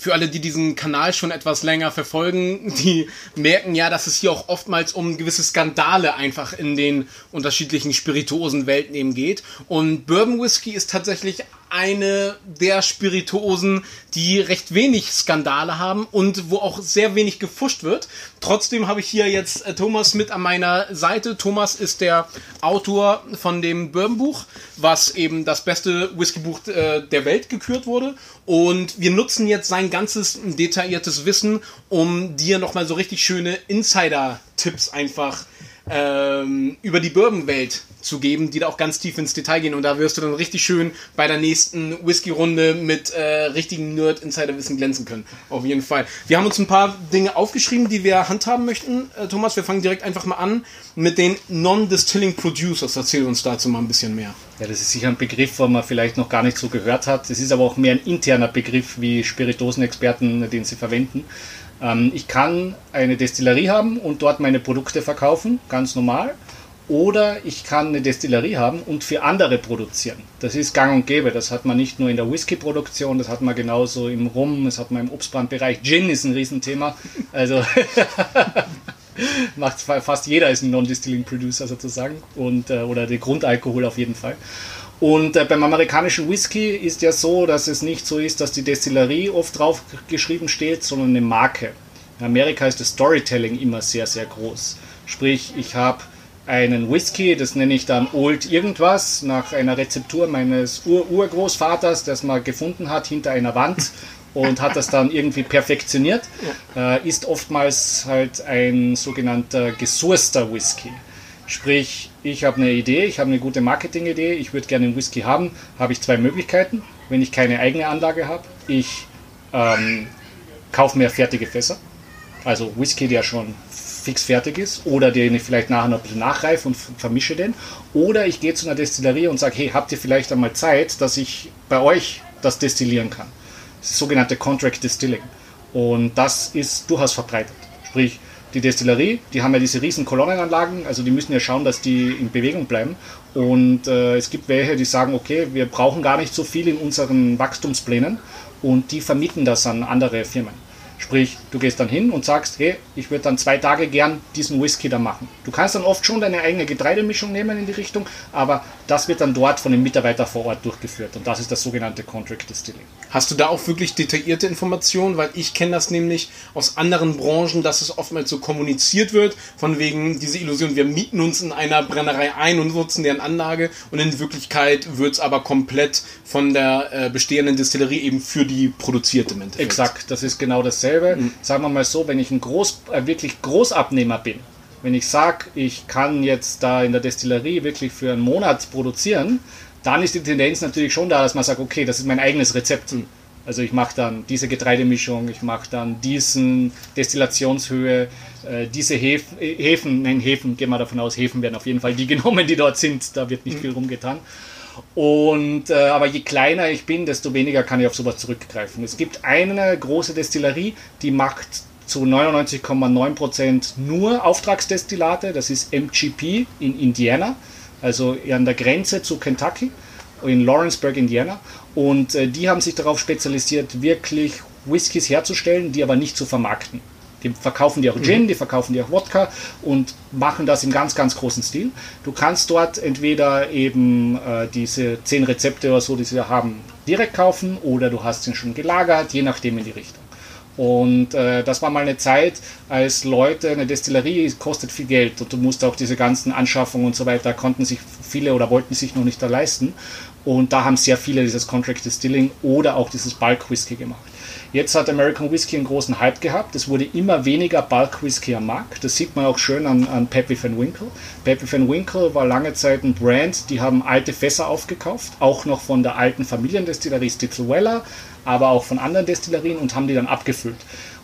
für alle, die diesen Kanal schon etwas länger verfolgen, die merken ja, dass es hier auch oftmals um gewisse Skandale einfach in den unterschiedlichen Spirituosenwelten eben geht. Und Bourbon Whisky ist tatsächlich eine der Spirituosen, die recht wenig Skandale haben und wo auch sehr wenig gefuscht wird. Trotzdem habe ich hier jetzt äh, Thomas mit an meiner Seite. Thomas ist der Autor von dem Bourbon-Buch, was eben das beste Whiskybuch äh, der Welt gekürt wurde. Und wir nutzen jetzt sein ganzes detailliertes Wissen, um dir nochmal so richtig schöne Insider-Tipps einfach ähm, über die Bourbon-Welt zu geben, die da auch ganz tief ins Detail gehen. Und da wirst du dann richtig schön bei der nächsten Whisky-Runde mit äh, richtigen Nerd-Insider-Wissen glänzen können. Auf jeden Fall. Wir haben uns ein paar Dinge aufgeschrieben, die wir handhaben möchten. Äh, Thomas, wir fangen direkt einfach mal an mit den Non-Distilling Producers. Erzähl uns dazu mal ein bisschen mehr. Ja, das ist sicher ein Begriff, wo man vielleicht noch gar nicht so gehört hat. Es ist aber auch mehr ein interner Begriff, wie Spiritosenexperten den sie verwenden. Ähm, ich kann eine Destillerie haben und dort meine Produkte verkaufen, ganz normal. Oder ich kann eine Destillerie haben und für andere produzieren. Das ist gang und gäbe. Das hat man nicht nur in der Whisky-Produktion, das hat man genauso im Rum, das hat man im Obstbrandbereich. Gin ist ein Riesenthema. Also macht fast jeder ist ein Non-Distilling Producer sozusagen. Und, äh, oder der Grundalkohol auf jeden Fall. Und äh, beim amerikanischen Whisky ist ja so, dass es nicht so ist, dass die Destillerie oft drauf geschrieben steht, sondern eine Marke. In Amerika ist das Storytelling immer sehr, sehr groß. Sprich, ich habe einen Whisky, das nenne ich dann Old irgendwas, nach einer Rezeptur meines Ur-Urgroßvaters, das man gefunden hat hinter einer Wand und hat das dann irgendwie perfektioniert, äh, ist oftmals halt ein sogenannter gesourster Whisky. Sprich, ich habe eine Idee, ich habe eine gute Marketingidee, ich würde gerne einen Whisky haben, habe ich zwei Möglichkeiten. Wenn ich keine eigene Anlage habe, ich ähm, kaufe mir fertige Fässer, also Whisky, der schon fix fertig ist, oder den ich vielleicht nachher noch ein bisschen nachreife und vermische den. Oder ich gehe zu einer Destillerie und sage, hey, habt ihr vielleicht einmal Zeit, dass ich bei euch das destillieren kann? Das sogenannte Contract Distilling. Und das ist durchaus verbreitet. Sprich, die Destillerie, die haben ja diese riesen Kolonnenanlagen, also die müssen ja schauen, dass die in Bewegung bleiben. Und äh, es gibt welche, die sagen, okay, wir brauchen gar nicht so viel in unseren Wachstumsplänen und die vermieten das an andere Firmen. Sprich, du gehst dann hin und sagst, hey, ich würde dann zwei Tage gern diesen Whisky da machen. Du kannst dann oft schon deine eigene Getreidemischung nehmen in die Richtung, aber das wird dann dort von dem Mitarbeiter vor Ort durchgeführt und das ist das sogenannte Contract Distilling. Hast du da auch wirklich detaillierte Informationen? Weil ich kenne das nämlich aus anderen Branchen, dass es oftmals so kommuniziert wird, von wegen diese Illusion, wir mieten uns in einer Brennerei ein und nutzen deren Anlage und in Wirklichkeit wird es aber komplett von der äh, bestehenden Distillerie eben für die produzierte im Exakt, das ist genau dasselbe dasselbe. Mhm. Sagen wir mal so, wenn ich ein Groß, äh, wirklich Großabnehmer bin, wenn ich sage, ich kann jetzt da in der Destillerie wirklich für einen Monat produzieren, dann ist die Tendenz natürlich schon da, dass man sagt, okay, das ist mein eigenes Rezept. Mhm. Also ich mache dann diese Getreidemischung, ich mache dann diesen Destillationshöhe, äh, diese Hefen, äh, Hefen, nein, Hefen, gehen wir davon aus, Hefen werden auf jeden Fall die genommen, die dort sind, da wird nicht mhm. viel rumgetan. Und, äh, aber je kleiner ich bin, desto weniger kann ich auf sowas zurückgreifen. Es gibt eine große Destillerie, die macht zu 99,9% nur Auftragsdestillate. Das ist MGP in Indiana, also an der Grenze zu Kentucky, in Lawrenceburg, Indiana. Und äh, die haben sich darauf spezialisiert, wirklich Whiskys herzustellen, die aber nicht zu vermarkten. Die verkaufen dir auch Gin, mhm. die verkaufen dir auch Wodka und machen das im ganz, ganz großen Stil. Du kannst dort entweder eben äh, diese zehn Rezepte oder so, die sie haben, direkt kaufen oder du hast sie schon gelagert, je nachdem in die Richtung. Und äh, das war mal eine Zeit, als Leute, eine Destillerie kostet viel Geld und du musst auch diese ganzen Anschaffungen und so weiter, konnten sich viele oder wollten sich noch nicht da leisten. Und da haben sehr viele dieses Contract Distilling oder auch dieses Bulk Whisky gemacht. Jetzt hat American Whiskey einen großen Hype gehabt. Es wurde immer weniger Bulk Whisky am Markt. Das sieht man auch schön an, an Peppy Van Winkle. Peppy Van Winkle war lange Zeit ein Brand, die haben alte Fässer aufgekauft, auch noch von der alten Familiendestillerie Stitzelweller, aber auch von anderen Destillerien und haben die dann abgefüllt.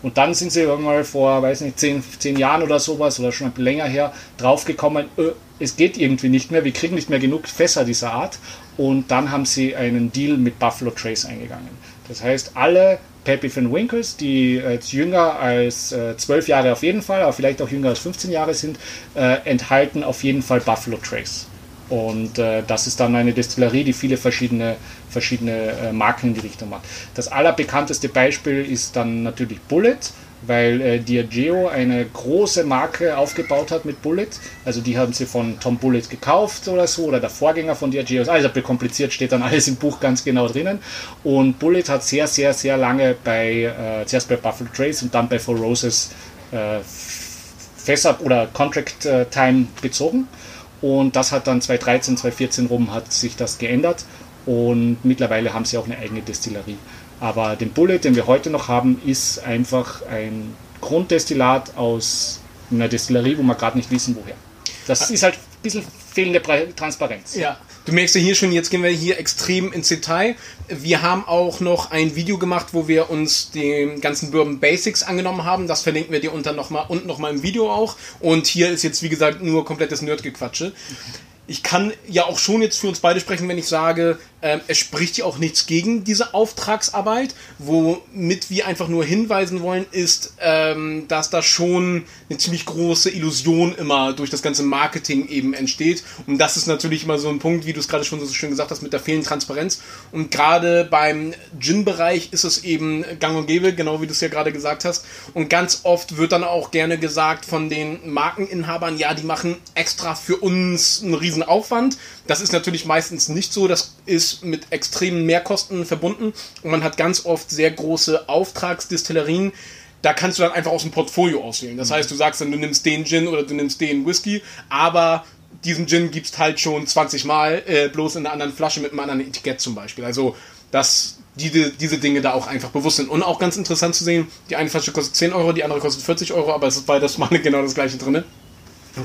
Und dann sind sie irgendwann vor, weiß nicht, zehn, zehn Jahren oder sowas oder schon länger her draufgekommen, öh, es geht irgendwie nicht mehr, wir kriegen nicht mehr genug Fässer dieser Art. Und dann haben sie einen Deal mit Buffalo Trace eingegangen. Das heißt, alle Peppy Van Winkles, die jetzt jünger als äh, 12 Jahre auf jeden Fall, aber vielleicht auch jünger als 15 Jahre sind, äh, enthalten auf jeden Fall Buffalo Trace. Und äh, das ist dann eine Destillerie, die viele verschiedene, verschiedene äh, Marken in die Richtung macht. Das allerbekannteste Beispiel ist dann natürlich Bullet, weil äh, Diageo eine große Marke aufgebaut hat mit Bullet. Also die haben sie von Tom Bullet gekauft oder so, oder der Vorgänger von Diageo. Also bekompliziert steht dann alles im Buch ganz genau drinnen. Und Bullet hat sehr, sehr, sehr lange bei, äh, zuerst bei Buffalo Trace und dann bei Four Roses äh, Fässer oder Contract äh, Time bezogen. Und das hat dann 2013, 2014 rum hat sich das geändert und mittlerweile haben sie auch eine eigene Destillerie. Aber den Bullet, den wir heute noch haben, ist einfach ein Grunddestillat aus einer Destillerie, wo wir gerade nicht wissen, woher. Das ist halt ein bisschen fehlende Transparenz. Ja, du merkst ja hier schon, jetzt gehen wir hier extrem ins Detail. Wir haben auch noch ein Video gemacht, wo wir uns den ganzen Bourbon Basics angenommen haben. Das verlinken wir dir unter noch mal, unten nochmal im Video auch. Und hier ist jetzt, wie gesagt, nur komplettes Nerdgequatsche. Ich kann ja auch schon jetzt für uns beide sprechen, wenn ich sage, ähm, es spricht ja auch nichts gegen diese Auftragsarbeit. Womit wir einfach nur hinweisen wollen, ist, ähm, dass da schon eine ziemlich große Illusion immer durch das ganze Marketing eben entsteht. Und das ist natürlich immer so ein Punkt, wie du es gerade schon so schön gesagt hast, mit der fehlenden Transparenz. Und gerade beim Gin-Bereich ist es eben gang und gäbe, genau wie du es ja gerade gesagt hast. Und ganz oft wird dann auch gerne gesagt von den Markeninhabern, ja, die machen extra für uns einen riesen Aufwand. Das ist natürlich meistens nicht so. Das ist mit extremen Mehrkosten verbunden und man hat ganz oft sehr große Auftragsdistillerien. Da kannst du dann einfach aus dem Portfolio auswählen. Das mhm. heißt, du sagst dann, du nimmst den Gin oder du nimmst den Whisky, aber diesen Gin gibst halt schon 20 Mal, äh, bloß in einer anderen Flasche mit einem anderen Etikett zum Beispiel. Also, dass diese, diese Dinge da auch einfach bewusst sind. Und auch ganz interessant zu sehen, die eine Flasche kostet 10 Euro, die andere kostet 40 Euro, aber es ist beides mal genau das gleiche drin.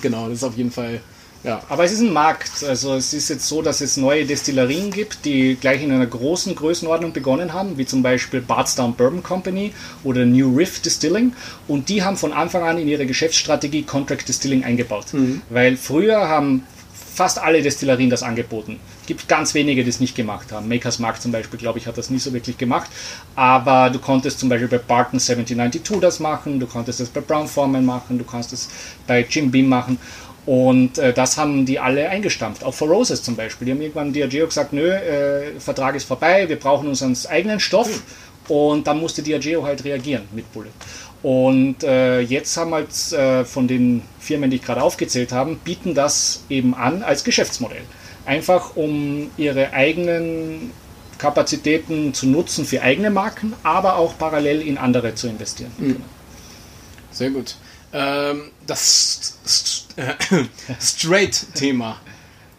Genau, das ist auf jeden Fall ja, aber es ist ein Markt. Also es ist jetzt so, dass es neue Destillerien gibt, die gleich in einer großen Größenordnung begonnen haben, wie zum Beispiel Bardstown Bourbon Company oder New Riff Distilling. Und die haben von Anfang an in ihre Geschäftsstrategie Contract Distilling eingebaut. Mhm. Weil früher haben fast alle Destillerien das angeboten. Es gibt ganz wenige, die es nicht gemacht haben. Makers Mark zum Beispiel, glaube ich, hat das nie so wirklich gemacht. Aber du konntest zum Beispiel bei Barton 1792 das machen, du konntest das bei Brown Foreman machen, du kannst es bei Jim Beam machen. Und äh, das haben die alle eingestampft. Auch For Roses zum Beispiel. Die haben irgendwann Diageo gesagt, nö, äh, Vertrag ist vorbei, wir brauchen unseren eigenen Stoff. Mhm. Und dann musste Diageo halt reagieren mit Bullet. Und äh, jetzt haben halt äh, von den Firmen, die ich gerade aufgezählt habe, bieten das eben an als Geschäftsmodell. Einfach um ihre eigenen Kapazitäten zu nutzen für eigene Marken, aber auch parallel in andere zu investieren. Mhm. Sehr gut. Ähm, das äh, Straight-Thema.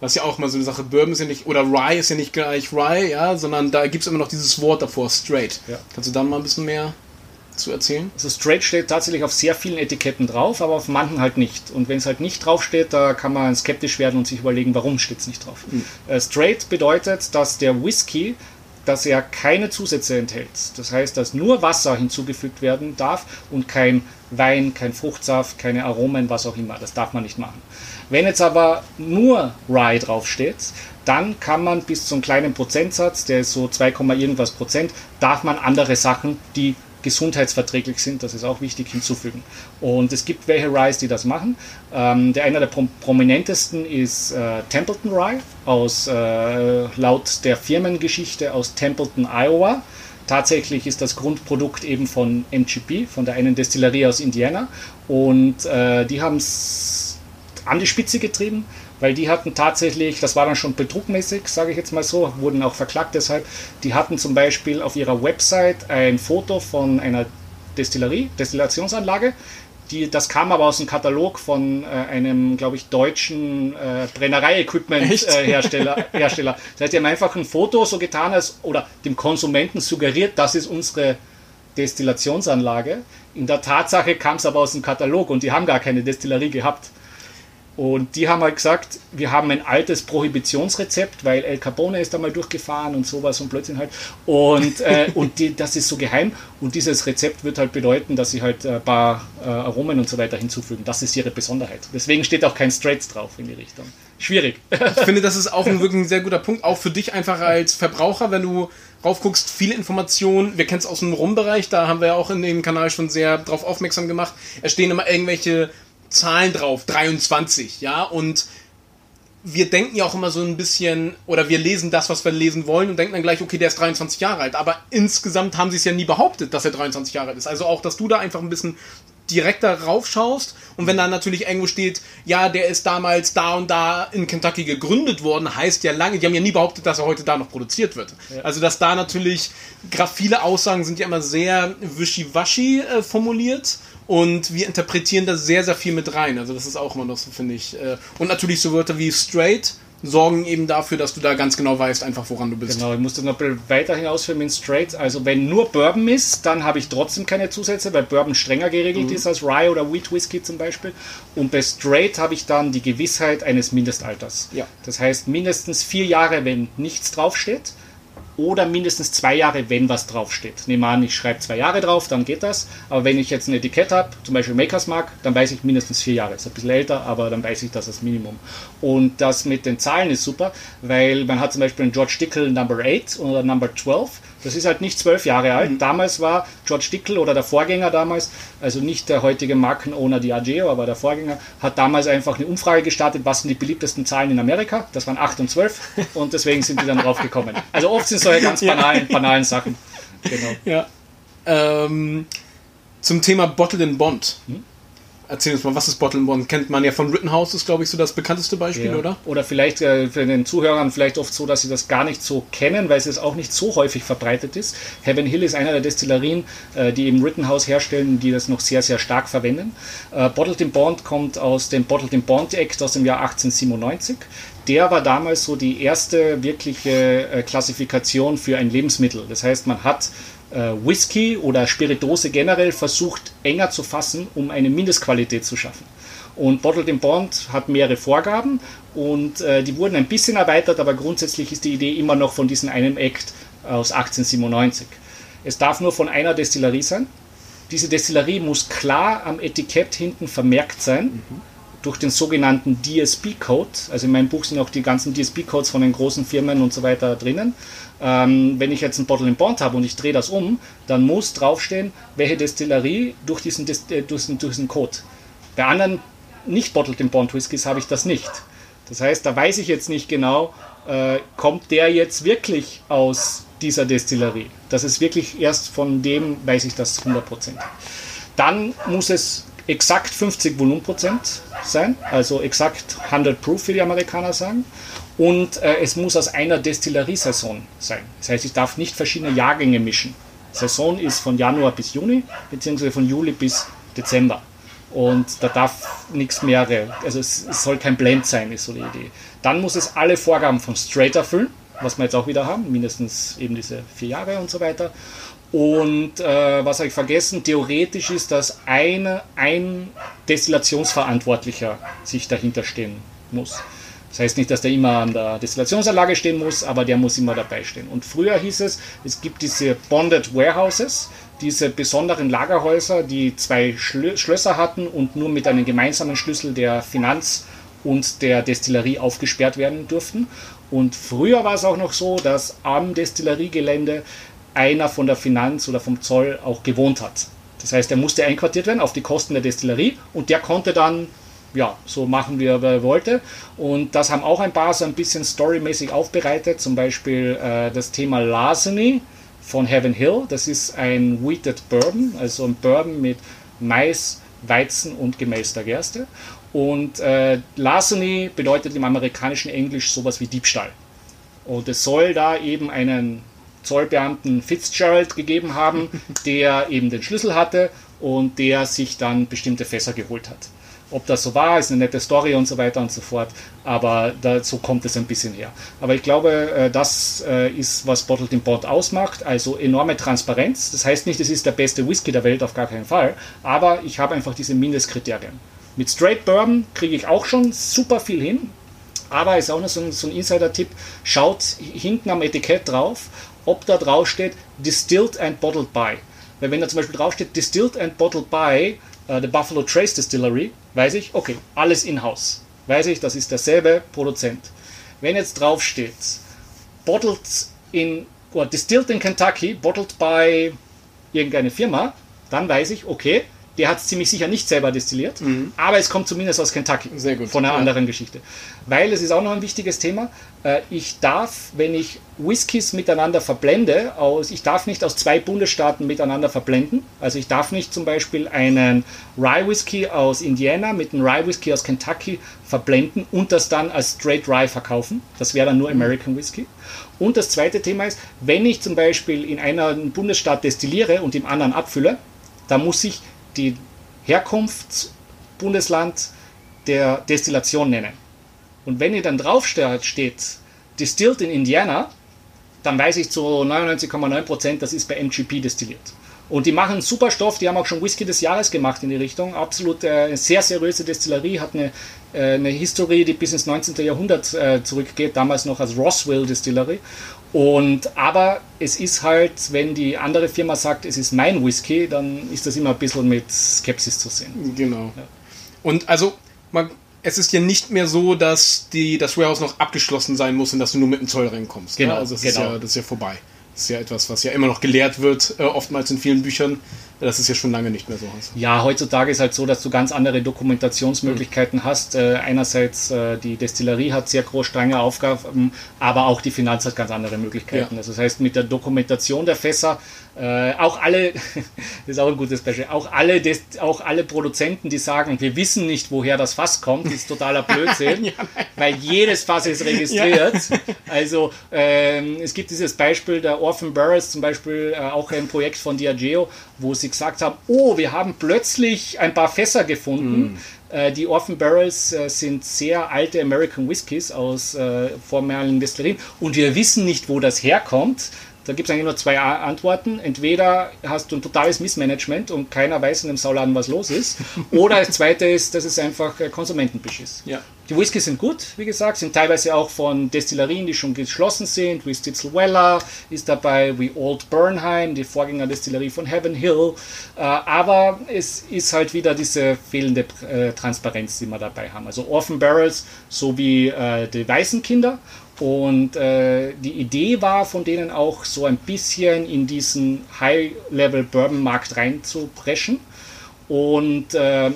Was ja auch mal so eine Sache, Bourbon ist ja nicht, oder Rye ist ja nicht gleich Rye, ja, sondern da gibt es immer noch dieses Wort davor, Straight. Ja. Kannst du da mal ein bisschen mehr zu erzählen? Also Straight steht tatsächlich auf sehr vielen Etiketten drauf, aber auf manchen halt nicht. Und wenn es halt nicht drauf steht, da kann man skeptisch werden und sich überlegen, warum steht es nicht drauf. Mhm. Äh, straight bedeutet, dass der Whisky dass er keine Zusätze enthält. Das heißt, dass nur Wasser hinzugefügt werden darf und kein Wein, kein Fruchtsaft, keine Aromen, was auch immer. Das darf man nicht machen. Wenn jetzt aber nur Rye draufsteht, dann kann man bis zu einem kleinen Prozentsatz, der ist so 2, irgendwas Prozent, darf man andere Sachen, die gesundheitsverträglich sind, das ist auch wichtig hinzufügen. Und es gibt welche Ryes, die das machen. Ähm, der einer der prom prominentesten ist äh, Templeton Rye, aus, äh, laut der Firmengeschichte aus Templeton, Iowa. Tatsächlich ist das Grundprodukt eben von MGP, von der einen Destillerie aus Indiana. Und äh, die haben es an die Spitze getrieben weil die hatten tatsächlich, das war dann schon betrugmäßig, sage ich jetzt mal so, wurden auch verklagt deshalb, die hatten zum Beispiel auf ihrer Website ein Foto von einer Destillerie, Destillationsanlage, die, das kam aber aus dem Katalog von äh, einem, glaube ich, deutschen äh, Brennerei-Equipment-Hersteller. Äh, Hersteller. Das heißt, die haben einfach ein Foto so getan, als oder dem Konsumenten suggeriert, das ist unsere Destillationsanlage. In der Tatsache kam es aber aus dem Katalog und die haben gar keine Destillerie gehabt. Und die haben halt gesagt, wir haben ein altes Prohibitionsrezept, weil El Capone ist da mal durchgefahren und sowas und Blödsinn halt. Und, äh, und die, das ist so geheim. Und dieses Rezept wird halt bedeuten, dass sie halt ein paar äh, Aromen und so weiter hinzufügen. Das ist ihre Besonderheit. Deswegen steht auch kein Straits drauf in die Richtung. Schwierig. Ich finde, das ist auch ein wirklich ein sehr guter Punkt. Auch für dich einfach als Verbraucher, wenn du raufguckst, viele Informationen. Wir kennen es aus dem Rumbereich, da haben wir ja auch in dem Kanal schon sehr drauf aufmerksam gemacht. Es stehen immer irgendwelche Zahlen drauf, 23, ja, und wir denken ja auch immer so ein bisschen, oder wir lesen das, was wir lesen wollen und denken dann gleich, okay, der ist 23 Jahre alt. Aber insgesamt haben sie es ja nie behauptet, dass er 23 Jahre alt ist. Also auch, dass du da einfach ein bisschen direkter raufschaust und wenn da natürlich irgendwo steht, ja, der ist damals da und da in Kentucky gegründet worden, heißt ja lange, die haben ja nie behauptet, dass er heute da noch produziert wird. Ja. Also dass da natürlich, gerade viele Aussagen sind ja immer sehr wischiwaschi äh, formuliert und wir interpretieren da sehr, sehr viel mit rein. Also das ist auch immer noch so, finde ich. Äh, und natürlich so Wörter wie straight sorgen eben dafür, dass du da ganz genau weißt, einfach woran du bist. Genau, ich muss das noch weiter hinausführen mit Straight. Also wenn nur Bourbon ist, dann habe ich trotzdem keine Zusätze, weil Bourbon strenger geregelt mhm. ist als Rye oder Wheat Whisky zum Beispiel. Und bei Straight habe ich dann die Gewissheit eines Mindestalters. Ja. Das heißt mindestens vier Jahre, wenn nichts draufsteht oder mindestens zwei Jahre, wenn was draufsteht. Nehmen wir an, ich schreibe zwei Jahre drauf, dann geht das. Aber wenn ich jetzt ein Etikett habe, zum Beispiel Makers Mark, dann weiß ich mindestens vier Jahre. Ist ein bisschen älter, aber dann weiß ich das als Minimum. Und das mit den Zahlen ist super, weil man hat zum Beispiel einen George Dickel Number 8 oder Number 12 das ist halt nicht zwölf Jahre alt. Mhm. Damals war George Dickel oder der Vorgänger damals, also nicht der heutige Markenowner Diageo, aber der Vorgänger, hat damals einfach eine Umfrage gestartet, was sind die beliebtesten Zahlen in Amerika. Das waren 8 und 12 und deswegen sind die dann drauf gekommen. Also oft sind solche ganz banalen, banalen Sachen. Genau. Ja. Ähm, zum Thema Bottled in Bond. Hm? Erzähl uns mal, was ist Bottle Bond? Kennt man ja von Rittenhouse, ist glaube ich so das bekannteste Beispiel, ja. oder? Oder vielleicht äh, für den Zuhörern vielleicht oft so, dass sie das gar nicht so kennen, weil es auch nicht so häufig verbreitet ist. Heaven Hill ist einer der Destillerien, äh, die eben Rittenhouse herstellen, die das noch sehr, sehr stark verwenden. Äh, Bottled in Bond kommt aus dem Bottled in Bond Act aus dem Jahr 1897 der war damals so die erste wirkliche äh, Klassifikation für ein Lebensmittel. Das heißt, man hat Whisky oder Spiritose generell versucht enger zu fassen, um eine Mindestqualität zu schaffen. Und Bottled in Bond hat mehrere Vorgaben und äh, die wurden ein bisschen erweitert, aber grundsätzlich ist die Idee immer noch von diesem einen Act aus 1897. Es darf nur von einer Destillerie sein. Diese Destillerie muss klar am Etikett hinten vermerkt sein. Mhm durch den sogenannten DSP-Code. Also in meinem Buch sind auch die ganzen DSP-Codes von den großen Firmen und so weiter drinnen. Ähm, wenn ich jetzt ein Bottle in Bond habe und ich drehe das um, dann muss draufstehen, welche Destillerie durch diesen, äh, durch diesen, durch diesen Code. Bei anderen nicht Bottled in Bond Whiskys habe ich das nicht. Das heißt, da weiß ich jetzt nicht genau, äh, kommt der jetzt wirklich aus dieser Destillerie. Das ist wirklich erst von dem, weiß ich das 100%. Dann muss es exakt 50 Volumenprozent sein, also exakt 100 Proof, wie die Amerikaner sagen. Und äh, es muss aus einer Destilleriesaison sein. Das heißt, ich darf nicht verschiedene Jahrgänge mischen. Saison ist von Januar bis Juni, beziehungsweise von Juli bis Dezember. Und da darf nichts mehr, also es, es soll kein Blend sein, ist so die Idee. Dann muss es alle Vorgaben von Straight erfüllen, was wir jetzt auch wieder haben, mindestens eben diese vier Jahre und so weiter. Und äh, was habe ich vergessen? Theoretisch ist, dass eine, ein Destillationsverantwortlicher sich dahinter stehen muss. Das heißt nicht, dass der immer an der Destillationsanlage stehen muss, aber der muss immer dabei stehen. Und früher hieß es, es gibt diese Bonded Warehouses, diese besonderen Lagerhäuser, die zwei Schlö Schlösser hatten und nur mit einem gemeinsamen Schlüssel der Finanz- und der Destillerie aufgesperrt werden durften. Und früher war es auch noch so, dass am Destilleriegelände einer von der Finanz oder vom Zoll auch gewohnt hat. Das heißt, er musste einquartiert werden auf die Kosten der Destillerie und der konnte dann ja, so machen, wie er wollte. Und das haben auch ein paar so ein bisschen storymäßig aufbereitet. Zum Beispiel äh, das Thema Larceny von Heaven Hill. Das ist ein Wheated Bourbon, also ein Bourbon mit Mais, Weizen und gemälzter Gerste. Und äh, Larceny bedeutet im amerikanischen Englisch sowas wie Diebstahl. Und es soll da eben einen Zollbeamten Fitzgerald gegeben haben, der eben den Schlüssel hatte und der sich dann bestimmte Fässer geholt hat. Ob das so war, ist eine nette Story und so weiter und so fort, aber da, so kommt es ein bisschen her. Aber ich glaube, äh, das äh, ist, was Bottled in Bond ausmacht, also enorme Transparenz. Das heißt nicht, es ist der beste Whisky der Welt, auf gar keinen Fall, aber ich habe einfach diese Mindestkriterien. Mit Straight Bourbon kriege ich auch schon super viel hin, aber ist auch noch so ein, so ein Insider-Tipp, schaut hinten am Etikett drauf ob da drauf steht Distilled and Bottled by. Weil wenn da zum Beispiel drauf steht Distilled and Bottled by uh, the Buffalo Trace Distillery, weiß ich, okay, alles in-house. Weiß ich, das ist derselbe Produzent. Wenn jetzt drauf steht Bottled in, oder Distilled in Kentucky, Bottled by irgendeine Firma, dann weiß ich, okay, der hat es ziemlich sicher nicht selber destilliert, Mhm. aber es kommt zumindest aus Kentucky. Sehr gut, Von einer ja. anderen Geschichte. Weil es ist auch noch ein wichtiges Thema. äh, Ich darf, wenn ich Whiskys miteinander verblende, aus, ich darf nicht aus zwei Bundesstaaten miteinander verblenden. Also ich darf nicht zum Beispiel einen Rye Whisky aus Indiana mit einem Rye Whisky aus Kentucky verblenden und das dann als Straight Rye verkaufen. Das wäre dann nur American Whisky. Und das zweite Thema ist, wenn ich zum Beispiel in einem Bundesstaat destilliere und im anderen abfülle, dann muss ich die Herkunftsbundesland der Destillation nennen. Und wenn ihr dann drauf steht, Distilled in Indiana, dann weiß ich zu 99,9%, das ist bei MGP destilliert. Und die machen super Stoff, die haben auch schon Whisky des Jahres gemacht in die Richtung. Absolut äh, sehr seriöse Destillerie, hat eine, äh, eine Historie, die bis ins 19. Jahrhundert äh, zurückgeht, damals noch als Roswell Distillery. Und aber es ist halt, wenn die andere Firma sagt, es ist mein Whisky, dann ist das immer ein bisschen mit Skepsis zu sehen. Genau. Und also, man, es ist ja nicht mehr so, dass die, das Warehouse noch abgeschlossen sein muss und dass du nur mit dem Zoll reinkommst. Genau, Ne? Also das, genau. ist ja, das ist ja vorbei. Das ist ja etwas, was ja immer noch gelehrt wird, äh, oftmals in vielen Büchern. Das ist ja schon lange nicht mehr so. Ja, heutzutage ist halt so, dass du ganz andere Dokumentationsmöglichkeiten hast. Äh, einerseits äh, die Destillerie hat sehr groß strenge Aufgaben, aber auch die Finanz hat ganz andere Möglichkeiten. Ja. Also das heißt, mit der Dokumentation der Fässer, äh, auch alle, das ist auch ein gutes Beispiel, auch alle, Dest auch alle Produzenten, die sagen, wir wissen nicht, woher das Fass kommt, ist totaler Blödsinn, Ja, weil jedes Fass ist registriert. Also ähm, es gibt dieses Beispiel der Orphan Barrels, zum Beispiel äh, auch ein Projekt von Diageo, wo sie gesagt haben, oh, wir haben plötzlich ein paar Fässer gefunden. Äh, die Orphan Barrels äh, sind sehr alte American Whiskys aus äh, vormaligen Destillerien und wir wissen nicht, wo das herkommt. Da gibt es eigentlich nur zwei Antworten. Entweder hast du ein totales Missmanagement und keiner weiß in dem Sauladen, was los ist. Oder das zweite ist, dass es einfach äh, Konsumentenbeschiss. Ja. Die Whiskys sind gut, wie gesagt, sind teilweise auch von Destillerien, die schon geschlossen sind, wie Stitzelweller ist dabei, wie Old Bernheim, die Vorgängerdestillerie von Heaven Hill. Äh, aber es ist halt wieder diese fehlende äh, Transparenz, die wir dabei haben. Also Orphan Barrels sowie äh, die Weißen Kinder. Und äh, die Idee war von denen auch so ein bisschen in diesen High-Level-Bourbon-Markt reinzupreschen. Und äh,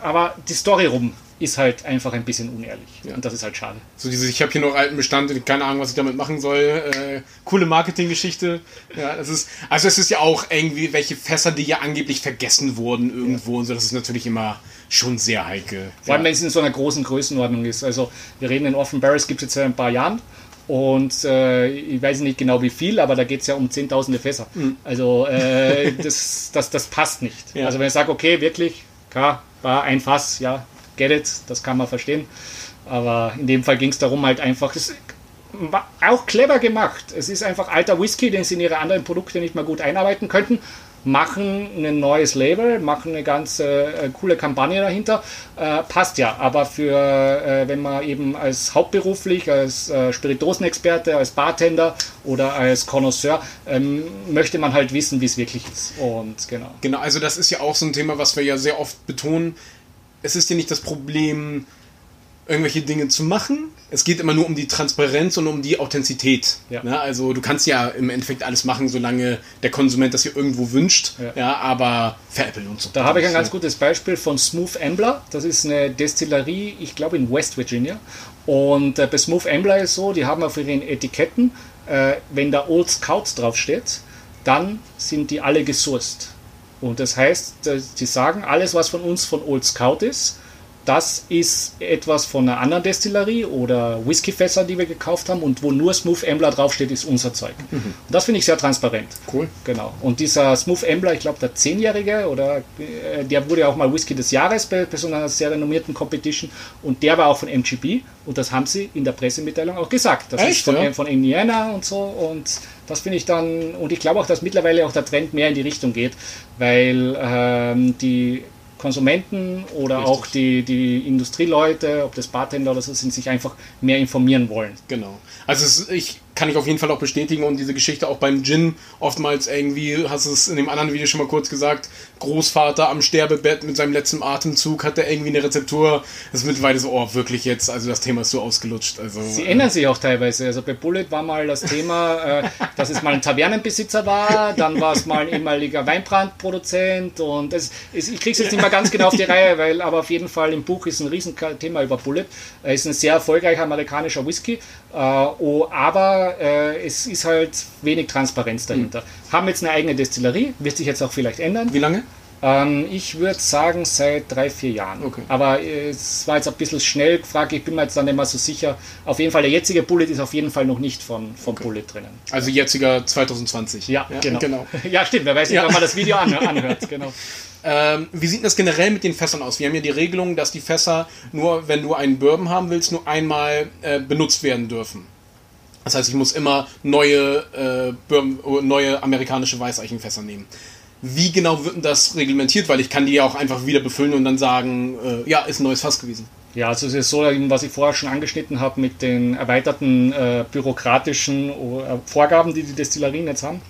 aber die Story rum ist halt einfach ein bisschen unehrlich. Ja. Und das ist halt schade. So diese, ich habe hier noch alten Bestand und keine Ahnung, was ich damit machen soll. Äh, coole Marketinggeschichte. Ja, das ist, also es ist ja auch irgendwie welche Fässer, die ja angeblich vergessen wurden irgendwo und so. Das ist natürlich immer schon sehr heikel. Vor allem, ja. wenn es in so einer großen Größenordnung ist. Also wir reden in Orphan Barrels, gibt es jetzt seit ein paar Jahren. Und äh, ich weiß nicht genau wie viel, aber da geht es ja um zehntausende Fässer. Also äh, das, das, das passt nicht. Ja. Also wenn ich sage, okay, wirklich, klar, war ein Fass, ja, get it, das kann man verstehen. Aber in dem Fall ging es darum halt einfach, es war auch clever gemacht. Es ist einfach alter Whisky, den sie in ihre anderen Produkte nicht mehr gut einarbeiten könnten. Machen ein neues Label, machen eine ganz äh, coole Kampagne dahinter. Äh, passt ja, aber für, äh, wenn man eben als hauptberuflich, als äh, Spirituosenexperte, als Bartender oder als Connoisseur, ähm, möchte man halt wissen, wie es wirklich ist. Und genau. Genau, also das ist ja auch so ein Thema, was wir ja sehr oft betonen. Es ist ja nicht das Problem, irgendwelche Dinge zu machen. Es geht immer nur um die Transparenz und um die Authentizität. Ja. Ne? Also du kannst ja im Endeffekt alles machen, solange der Konsument das hier irgendwo wünscht. Ja. Ja, aber veräppeln und so. Da habe ich ein ganz gutes Beispiel von Smooth Ambler. Das ist eine Destillerie, ich glaube in West Virginia. Und äh, bei Smooth Ambler ist so, die haben auf ihren Etiketten, äh, wenn da Old Scouts draufsteht, dann sind die alle gesourced. Und das heißt, äh, die sagen, alles was von uns von Old Scout ist, das ist etwas von einer anderen Destillerie oder Whiskyfässer, die wir gekauft haben und wo nur Smooth Ambler draufsteht, ist unser Zeug. Und das finde ich sehr transparent. Cool. Genau. Und dieser Smooth Ambler, ich glaube der Zehnjährige, oder äh, der wurde ja auch mal Whisky des Jahres bei, bei so einer sehr renommierten Competition und der war auch von MGB und das haben sie in der Pressemitteilung auch gesagt. Das Echt, ist von, ja? von Indiana und so und das finde ich dann, und ich glaube auch, dass mittlerweile auch der Trend mehr in die Richtung geht, weil ähm, die Konsumenten oder Richtig. auch die, die Industrieleute, ob das Bartender oder so sind, sich einfach mehr informieren wollen. Genau. Also ich kann ich auf jeden Fall auch bestätigen und diese Geschichte auch beim Gin oftmals irgendwie, hast du es in dem anderen Video schon mal kurz gesagt, Großvater am Sterbebett mit seinem letzten Atemzug hat er irgendwie eine Rezeptur. Das ist mittlerweile so, oh, wirklich jetzt, also das Thema ist so ausgelutscht. Also, Sie äh, ändern sich auch teilweise. Also bei Bullet war mal das Thema, äh, dass es mal ein Tavernenbesitzer war, dann war es mal ein ehemaliger Weinbrandproduzent und das ist, ich krieg's jetzt nicht mal ganz genau auf die Reihe, weil aber auf jeden Fall im Buch ist ein Riesenthema über Bullet. Er ist ein sehr erfolgreicher amerikanischer Whisky, oh, aber äh, es ist halt wenig Transparenz dahinter. Mhm. Haben jetzt eine eigene Destillerie, wird sich jetzt auch vielleicht ändern. Wie lange? Ähm, ich würde sagen seit drei, vier Jahren. Okay. Aber es war jetzt ein bisschen schnell gefragt, ich bin mir jetzt dann nicht mehr so sicher. Auf jeden Fall, der jetzige Bullet ist auf jeden Fall noch nicht von, vom okay. Bullet drinnen. Also jetziger 2020. Ja, ja genau. genau. ja, stimmt, wer weiß nicht, ja. wann man das Video anhört. genau. Ähm, wie sieht das generell mit den Fässern aus? Wir haben ja die Regelung, dass die Fässer nur, wenn du einen Bourbon haben willst, nur einmal äh, benutzt werden dürfen. Das heißt, ich muss immer neue, äh, Bourbon, neue amerikanische Weißeichenfässer nehmen. Wie genau wird denn das reglementiert? Weil ich kann die ja auch einfach wieder befüllen und dann sagen, äh, ja, ist ein neues Fass gewesen. Ja, also es ist so, was ich vorher schon angeschnitten habe mit den erweiterten äh, bürokratischen äh, Vorgaben, die die Destillerien jetzt haben.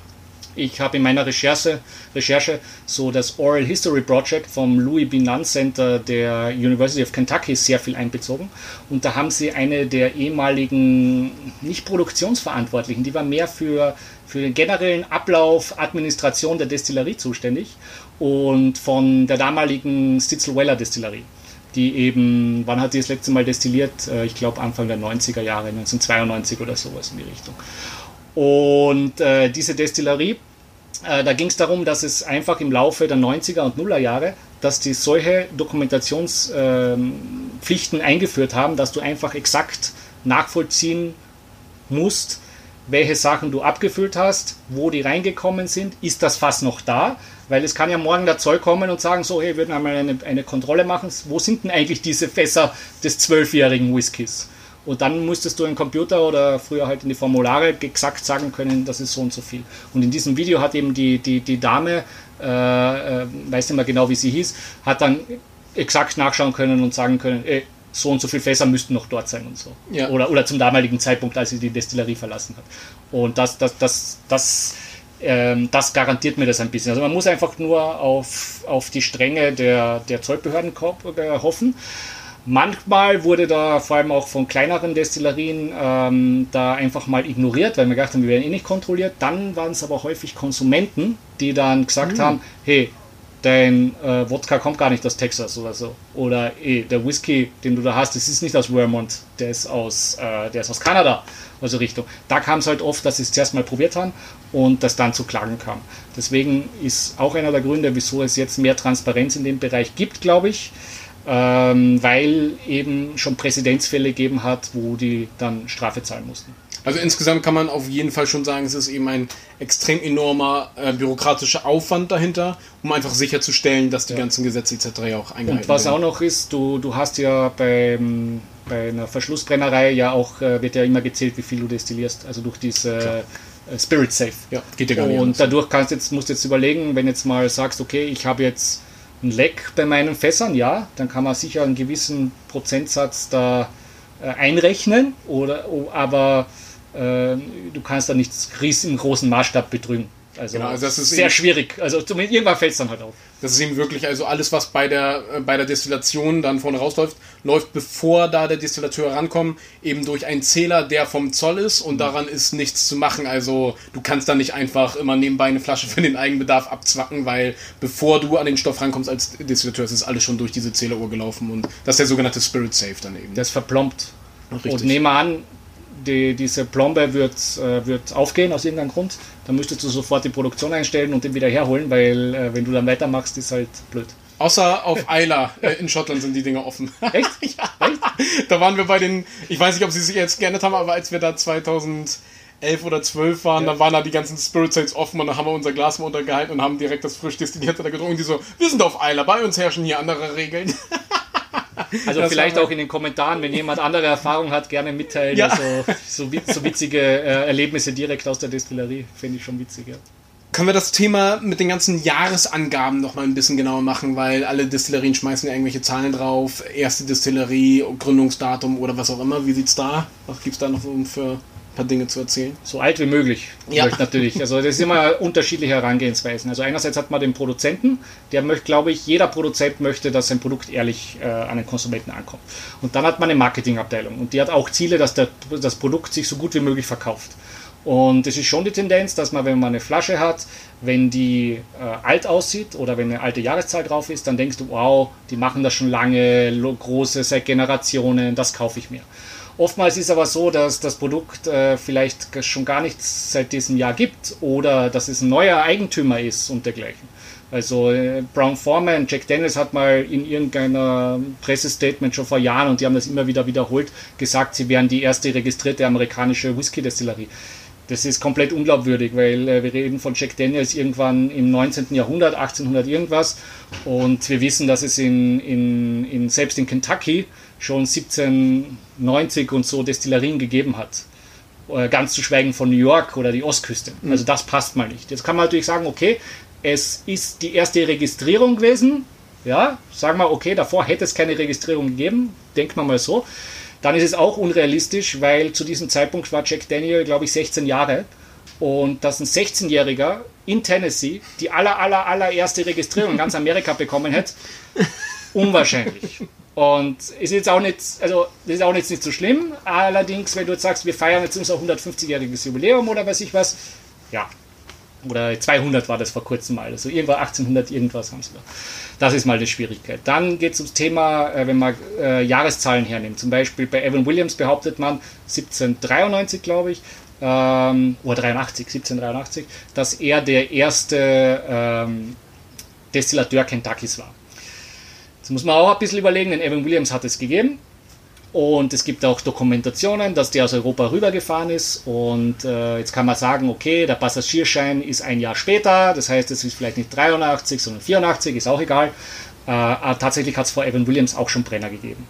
Ich habe in meiner Recherche, Recherche so das Oral History Project vom Louis Binan Center der University of Kentucky sehr viel einbezogen. Und da haben sie eine der ehemaligen, nicht Produktionsverantwortlichen, die war mehr für, für den generellen Ablauf, Administration der Destillerie zuständig und von der damaligen Stitzelweller Destillerie die eben, wann hat die das letzte Mal destilliert? Äh, ich glaube Anfang der 90er Jahre, 1992 oder sowas in die Richtung. Und äh, diese Destillerie, äh, da ging es darum, dass es einfach im Laufe der 90er und Nuller Jahre, dass die solche Dokumentationspflichten äh, eingeführt haben, dass du einfach exakt nachvollziehen musst, welche Sachen du abgefüllt hast, wo die reingekommen sind, ist das Fass noch da? Weil es kann ja morgen der Zoll kommen und sagen, so, hey, wir würden einmal eine, eine Kontrolle machen, wo sind denn eigentlich diese Fässer des zwölfjährigen Whiskys? Und dann musstest du im Computer oder früher halt in die Formulare exakt sagen können, das ist so und so viel. Und in diesem Video hat eben die, die, die Dame, äh, äh, weiß nicht mehr genau wie sie hieß, hat dann exakt nachschauen können und sagen können, ey, so und so viele Fässer müssten noch dort sein und so. Ja. Oder, oder zum damaligen Zeitpunkt, als sie die Destillerie verlassen hat. Und das, das, das, das, ähm, das garantiert mir das ein bisschen. Also man muss einfach nur auf, auf die Stränge der, der Zollbehörden hoffen. Manchmal wurde da vor allem auch von kleineren Destillerien ähm, da einfach mal ignoriert, weil wir gedacht haben, wir werden eh nicht kontrolliert. Dann waren es aber häufig Konsumenten, die dann gesagt mhm. haben, hey, dein äh, Wodka kommt gar nicht aus Texas oder so. Oder eh, der Whisky, den du da hast, das ist nicht aus Vermont, der ist aus, äh, der ist aus Kanada. Also Richtung. Da kam es halt oft, dass sie es zuerst mal probiert haben und das dann zu Klagen kam. Deswegen ist auch einer der Gründe, wieso es jetzt mehr Transparenz in dem Bereich gibt, glaube ich ähm, weil eben schon Präzedenzfälle gegeben hat, wo die dann Strafe zahlen mussten. Also insgesamt kann man auf jeden Fall schon sagen, es ist eben ein extrem enormer äh, bürokratischer Aufwand dahinter, um einfach sicherzustellen, dass die ja. ganzen Gesetze etc. auch eingehalten werden. Und was werden. auch noch ist, du, du hast ja beim, bei einer Verschlussbrennerei ja auch, äh, wird ja immer gezählt, wie viel du destillierst, also durch diese. Äh, Spirit Safe. Ja, geht ja gar nicht. Und dadurch kannst jetzt, musst du jetzt überlegen, wenn jetzt mal sagst, okay, ich habe jetzt ein Leck bei meinen Fässern, ja, dann kann man sicher einen gewissen Prozentsatz da äh, einrechnen, oder, aber du kannst da nichts im großen Maßstab betrügen. Also, genau, also das ist sehr schwierig. Also zumindest irgendwann fällt es dann halt auf. Das ist eben wirklich, also alles, was bei der, äh, bei der Destillation dann vorne rausläuft, läuft bevor da der Distillateur rankommt, eben durch einen Zähler, der vom Zoll ist und mhm. daran ist nichts zu machen. Also du kannst da nicht einfach immer nebenbei eine Flasche für den Eigenbedarf abzwacken, weil bevor du an den Stoff rankommst als Distillateur, ist alles schon durch diese Zähleruhr gelaufen und das ist der sogenannte Spirit Safe dann eben. Das verplombt. Richtig. Und nehme an, die, diese Plombe wird, äh, wird aufgehen aus irgendeinem Grund, dann müsstest du sofort die Produktion einstellen und den wieder herholen, weil äh, wenn du dann weitermachst, ist halt blöd. Außer auf Isla äh, in Schottland sind die Dinger offen. Echt? ja. Echt? Da waren wir bei den, ich weiß nicht, ob sie sich jetzt geändert haben, aber als wir da 2011 oder 12 waren, ja. da waren da die ganzen Spirit Sales offen und dann haben wir unser Glas mal untergehalten und haben direkt das frisch destillierte da getrunken die so, wir sind auf Isla, bei uns herrschen hier andere Regeln. Also das vielleicht auch in den Kommentaren, wenn jemand andere Erfahrungen hat, gerne mitteilen. Ja. Also so, so witzige äh, Erlebnisse direkt aus der Destillerie, finde ich schon witzig. Ja. Können wir das Thema mit den ganzen Jahresangaben noch mal ein bisschen genauer machen, weil alle Destillerien schmeißen ja irgendwelche Zahlen drauf, erste Destillerie, Gründungsdatum oder was auch immer. Wie sieht's da? Was gibt's da noch für paar Dinge zu erzählen. So alt wie möglich, ja. natürlich. Also das ist immer unterschiedliche Herangehensweisen. Also einerseits hat man den Produzenten, der möchte, glaube ich, jeder Produzent möchte, dass sein Produkt ehrlich äh, an den Konsumenten ankommt. Und dann hat man eine Marketingabteilung und die hat auch Ziele, dass der, das Produkt sich so gut wie möglich verkauft. Und es ist schon die Tendenz, dass man, wenn man eine Flasche hat, wenn die äh, alt aussieht oder wenn eine alte Jahreszahl drauf ist, dann denkst du, wow, die machen das schon lange, große, seit Generationen, das kaufe ich mir. Oftmals ist aber so, dass das Produkt äh, vielleicht schon gar nichts seit diesem Jahr gibt oder dass es ein neuer Eigentümer ist und dergleichen. Also äh, Brown Foreman, Jack Daniels hat mal in irgendeiner Pressestatement schon vor Jahren und die haben das immer wieder wiederholt gesagt, sie wären die erste registrierte amerikanische Whisky-Destillerie das ist komplett unglaubwürdig, weil äh, wir reden von Jack Daniels irgendwann im 19. Jahrhundert, 1800 irgendwas. Und wir wissen, dass es in, in, in, selbst in Kentucky schon 1790 und so Destillerien gegeben hat. Äh, ganz zu schweigen von New York oder die Ostküste. Mhm. Also das passt mal nicht. Jetzt kann man natürlich sagen, okay, es ist die erste Registrierung gewesen. Ja, sagen wir, okay, davor hätte es keine Registrierung gegeben. Denkt man mal so dann ist es auch unrealistisch, weil zu diesem Zeitpunkt war Jack Daniel, glaube ich, 16 Jahre. Und dass ein 16-Jähriger in Tennessee die aller, aller, allererste Registrierung in ganz Amerika bekommen hätte, unwahrscheinlich. Und ist jetzt auch nicht, also das ist auch jetzt nicht so schlimm. Allerdings, wenn du jetzt sagst, wir feiern jetzt unser 150-jähriges Jubiläum oder weiß ich was, ja. Oder 200 war das vor kurzem mal. Also irgendwo 1800 irgendwas haben sie da. Das ist mal die Schwierigkeit. Dann geht es ums Thema, äh, wenn man äh, Jahreszahlen hernimmt. Zum Beispiel bei Evan Williams behauptet man 1793, glaube ich, ähm, oder 83, 1783, dass er der erste ähm, Destillateur Kentuckys war. Jetzt muss man auch ein bisschen überlegen, denn Evan Williams hat es gegeben. Und es gibt auch Dokumentationen, dass der aus Europa rübergefahren ist. Und äh, jetzt kann man sagen, okay, der Passagierschein ist ein Jahr später. Das heißt, es ist vielleicht nicht 83, sondern 84, ist auch egal. Äh, aber tatsächlich hat es vor Evan Williams auch schon Brenner gegeben.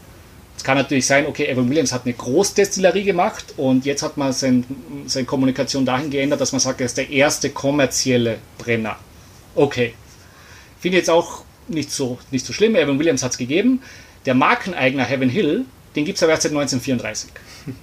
Es kann natürlich sein, okay, Evan Williams hat eine Großdestillerie gemacht und jetzt hat man sein, seine Kommunikation dahin geändert, dass man sagt, er ist der erste kommerzielle Brenner. Okay. Finde ich jetzt auch nicht so, nicht so schlimm. Evan Williams hat es gegeben. Der Markeneigner Heaven Hill den gibt es aber erst seit 1934.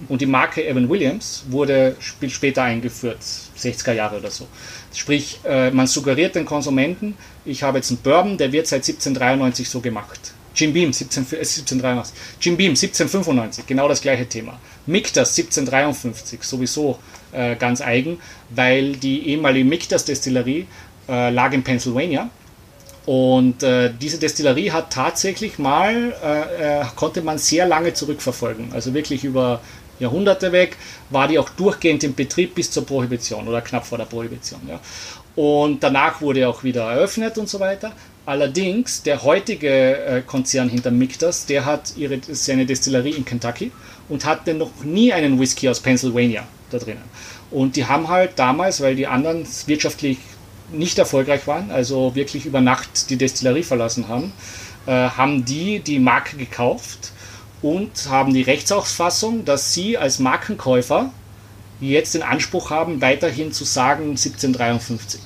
Und die Marke Evan Williams wurde später eingeführt, 60er Jahre oder so. Sprich, äh, man suggeriert den Konsumenten, ich habe jetzt einen Bourbon, der wird seit 1793 so gemacht. Jim Beam 17, 1783. Jim Beam 1795, genau das gleiche Thema. Mictas 1753, sowieso äh, ganz eigen, weil die ehemalige Mictas Destillerie äh, lag in Pennsylvania und äh, diese Destillerie hat tatsächlich mal, äh, äh, konnte man sehr lange zurückverfolgen. Also wirklich über Jahrhunderte weg, war die auch durchgehend im Betrieb bis zur Prohibition oder knapp vor der Prohibition. Ja. Und danach wurde auch wieder eröffnet und so weiter. Allerdings, der heutige äh, Konzern hinter Mictas, der hat ihre, seine Destillerie in Kentucky und hatte noch nie einen Whisky aus Pennsylvania da drinnen. Und die haben halt damals, weil die anderen wirtschaftlich nicht erfolgreich waren, also wirklich über Nacht die Destillerie verlassen haben, äh, haben die die Marke gekauft und haben die Rechtsauffassung, dass sie als Markenkäufer jetzt den Anspruch haben, weiterhin zu sagen 1753.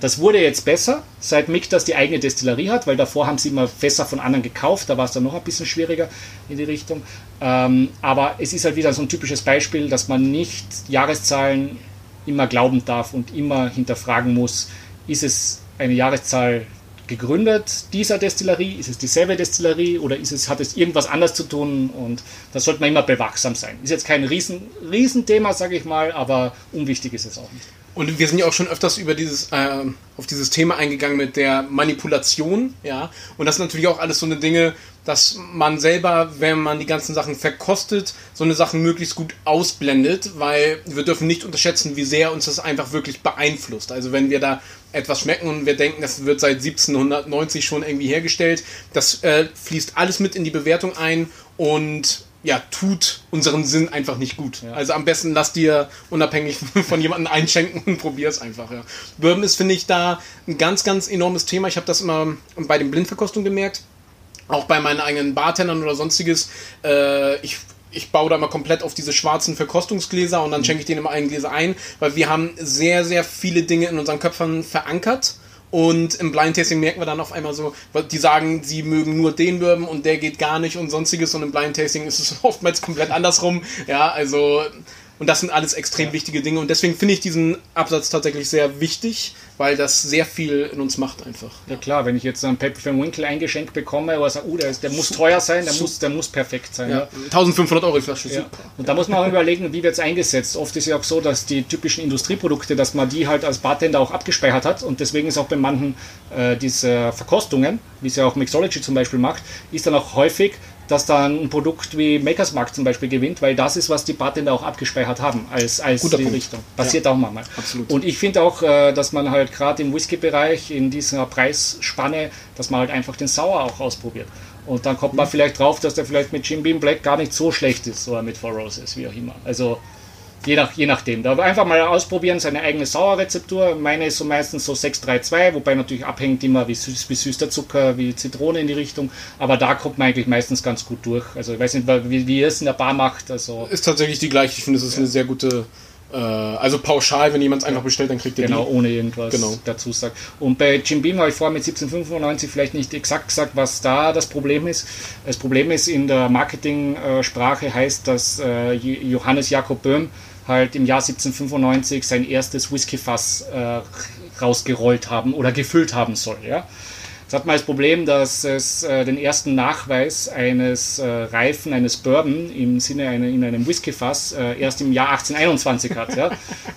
Das wurde jetzt besser, seit Mick das die eigene Destillerie hat, weil davor haben sie immer Fässer von anderen gekauft, da war es dann noch ein bisschen schwieriger in die Richtung. Ähm, aber es ist halt wieder so ein typisches Beispiel, dass man nicht Jahreszahlen immer glauben darf und immer hinterfragen muss, ist es eine Jahreszahl gegründet dieser Destillerie, ist es dieselbe Destillerie oder ist es, hat es irgendwas anders zu tun und da sollte man immer bewachsam sein. Ist jetzt kein Riesen, Riesenthema, sage ich mal, aber unwichtig ist es auch nicht. Und wir sind ja auch schon öfters über dieses, äh, auf dieses Thema eingegangen mit der Manipulation, ja. Und das sind natürlich auch alles so eine Dinge, dass man selber, wenn man die ganzen Sachen verkostet, so eine Sachen möglichst gut ausblendet, weil wir dürfen nicht unterschätzen, wie sehr uns das einfach wirklich beeinflusst. Also wenn wir da etwas schmecken und wir denken, das wird seit 1790 schon irgendwie hergestellt, das äh, fließt alles mit in die Bewertung ein und ja, tut unseren Sinn einfach nicht gut. Ja. Also am besten lass dir unabhängig von jemandem einschenken und probier es einfach. Ja. Bourbon ist, finde ich, da ein ganz, ganz enormes Thema. Ich habe das immer bei den Blindverkostungen gemerkt. Auch bei meinen eigenen Bartendern oder sonstiges. Äh, ich ich baue da mal komplett auf diese schwarzen Verkostungsgläser und dann schenke ich denen immer einen Gläser ein, weil wir haben sehr, sehr viele Dinge in unseren Köpfen verankert und im Blind Tasting merken wir dann auf einmal so, die sagen, sie mögen nur den Bourbon und der geht gar nicht und sonstiges. Und im Blind Tasting ist es oftmals komplett andersrum. Ja, also Und das sind alles extrem ja. wichtige Dinge. Und deswegen finde ich diesen Absatz tatsächlich sehr wichtig, weil das sehr viel in uns macht einfach. Ja klar, wenn ich jetzt einen Pepper von Winkle eingeschenkt bekomme, oder sage, uh, der, der muss teuer sein, der muss, der muss perfekt sein. Ja. 1500 Euro Flasche, ja. Und da muss man auch überlegen, wie wird es eingesetzt. Oft ist ja auch so, dass die typischen Industrieprodukte, dass man die halt als Bartender auch abgespeichert hat und deswegen ist auch bei manchen äh, diese Verkostungen, wie es ja auch Mixology zum Beispiel macht, ist dann auch häufig dass dann ein Produkt wie Makers Mark zum Beispiel gewinnt, weil das ist, was die Bartender auch abgespeichert haben als, als Guter die Punkt. Richtung. Passiert ja. auch manchmal. Absolut. Und ich finde auch, äh, dass man halt gerade im Whisky-Bereich, in dieser Preisspanne, dass man halt einfach den Sauer auch ausprobiert. Und dann kommt man mhm. vielleicht drauf, dass der vielleicht mit Jim Beam Black gar nicht so schlecht ist, oder mit Four Roses, wie auch immer. Also Je, nach, je nachdem. Da einfach mal ausprobieren, seine eigene Sauerrezeptur. Meine ist so meistens so 632, wobei natürlich abhängt immer, wie süß, wie süß der Zucker, wie Zitrone in die Richtung. Aber da kommt man eigentlich meistens ganz gut durch. Also ich weiß nicht, wie, wie ihr es in der Bar macht. Also ist tatsächlich die gleiche. Ich finde, es ist ja. eine sehr gute also pauschal, wenn jemand es einfach bestellt, dann kriegt er Genau, die. ohne irgendwas genau. dazu sagt. Und bei Jim Beam habe ich vorher mit 1795 vielleicht nicht exakt gesagt, was da das Problem ist. Das Problem ist, in der Marketing-Sprache heißt, dass äh, Johannes Jakob Böhm halt im Jahr 1795 sein erstes Whiskyfass äh, rausgerollt haben oder gefüllt haben soll. Ja? Das hat mal das Problem, dass es äh, den ersten Nachweis eines äh, Reifen, eines Bourbon im Sinne einer, in einem Whiskyfass äh, erst im Jahr 1821 hat. Ja?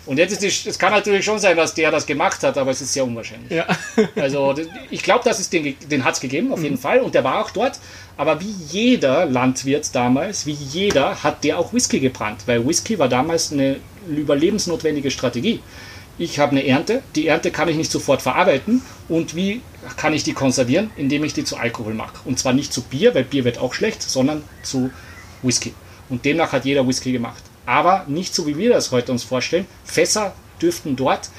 Und jetzt ist es kann natürlich schon sein, dass der das gemacht hat, aber es ist sehr unwahrscheinlich. Ja. Also ich glaube, dass es den, den hat es gegeben, auf jeden mhm. Fall. Und der war auch dort. Aber wie jeder Landwirt damals, wie jeder, hat der auch Whisky gebrannt, weil Whisky war damals eine überlebensnotwendige Strategie ich habe eine Ernte, die Ernte kann ich nicht sofort verarbeiten und wie kann ich die konservieren, indem ich die zu Alkohol mache. Und zwar nicht zu Bier, weil Bier wird auch schlecht, sondern zu Whisky. Und demnach hat jeder Whisky gemacht. Aber nicht so, wie wir das heute uns vorstellen. Fässer dürften dort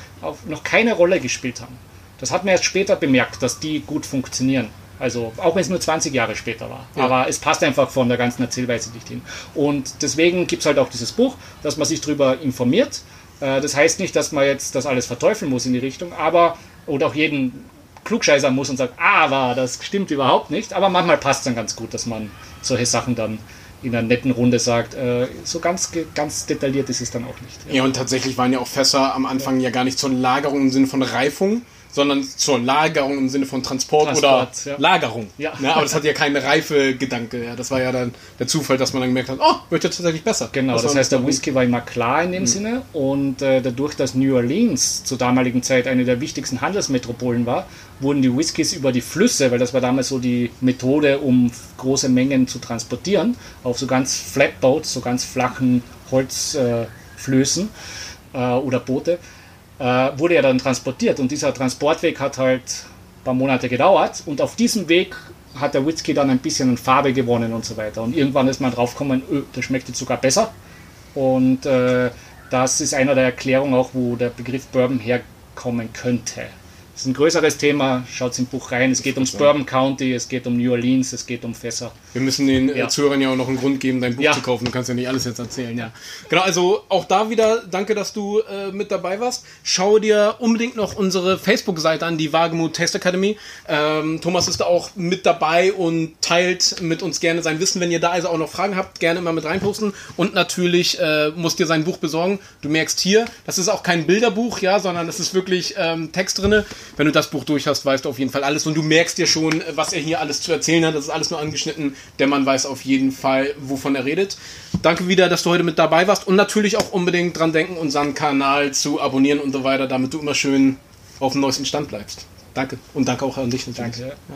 noch keine Rolle gespielt haben. Das hat man erst später bemerkt, dass die gut funktionieren. Also auch wenn es nur 20 Jahre später war. Ja. Aber es passt einfach von der ganzen Erzählweise nicht hin. Und deswegen gibt es halt auch dieses Buch, dass man sich darüber informiert das heißt nicht, dass man jetzt das alles verteufeln muss in die Richtung, aber oder auch jeden klugscheißern muss und sagt, aber das stimmt überhaupt nicht. Aber manchmal passt es dann ganz gut, dass man solche Sachen dann in einer netten Runde sagt, äh, so ganz, ganz detailliert ist es dann auch nicht. Ja. ja, und tatsächlich waren ja auch Fässer am Anfang ja, ja gar nicht zur Lagerung im Sinne von Reifung, sondern zur Lagerung im Sinne von Transport, Transport oder ja. Lagerung. Ja. ja. aber das hat ja keinen Reifegedanke. Ja. Das war ja dann der Zufall, dass man dann gemerkt hat, oh, wird ja tatsächlich besser. Genau, das, das heißt, der Whisky war immer klar in dem mhm. Sinne und äh, dadurch, dass New Orleans zur damaligen Zeit eine der wichtigsten Handelsmetropolen war, wurden die Whiskys über die Flüsse, weil das war damals so die Methode, um große Mengen zu transportieren, auf so ganz Flatboats, so ganz flachen Holzflößen äh, äh, oder Boote, äh, wurde er dann transportiert. Und dieser Transportweg hat halt ein paar Monate gedauert. Und auf diesem Weg hat der Whisky dann ein bisschen an Farbe gewonnen und so weiter. Und irgendwann ist man draufgekommen, öh, schmeckt jetzt sogar besser. Und äh, das ist einer der Erklärungen auch, wo der Begriff Bourbon herkommen könnte. Das ist ein größeres Thema, schaut im Buch rein. Es geht ums Bourbon County, es geht um New Orleans, es geht um Fässer. Wir müssen den äh, ja. Zuhörern ja auch noch einen Grund geben, dein Buch ja. zu kaufen. Du kannst ja nicht alles jetzt erzählen, ja. Genau, also auch da wieder danke, dass du äh, mit dabei warst. Schau dir unbedingt noch unsere Facebook-Seite an, die Wagemut Taste Academy. Ähm, Thomas ist da auch mit dabei und teilt mit uns gerne sein Wissen. Wenn ihr da also auch noch Fragen habt, gerne immer mit reinposten. Und natürlich äh, musst dir sein Buch besorgen. Du merkst hier, das ist auch kein Bilderbuch, ja, sondern das ist wirklich ähm, Text drinne wenn du das Buch durch hast, weißt du auf jeden Fall alles und du merkst dir schon, was er hier alles zu erzählen hat. Das ist alles nur angeschnitten. Der Mann weiß auf jeden Fall, wovon er redet. Danke wieder, dass du heute mit dabei warst und natürlich auch unbedingt dran denken, unseren Kanal zu abonnieren und so weiter, damit du immer schön auf dem neuesten Stand bleibst. Danke und danke auch an dich. Natürlich. Danke. Ja.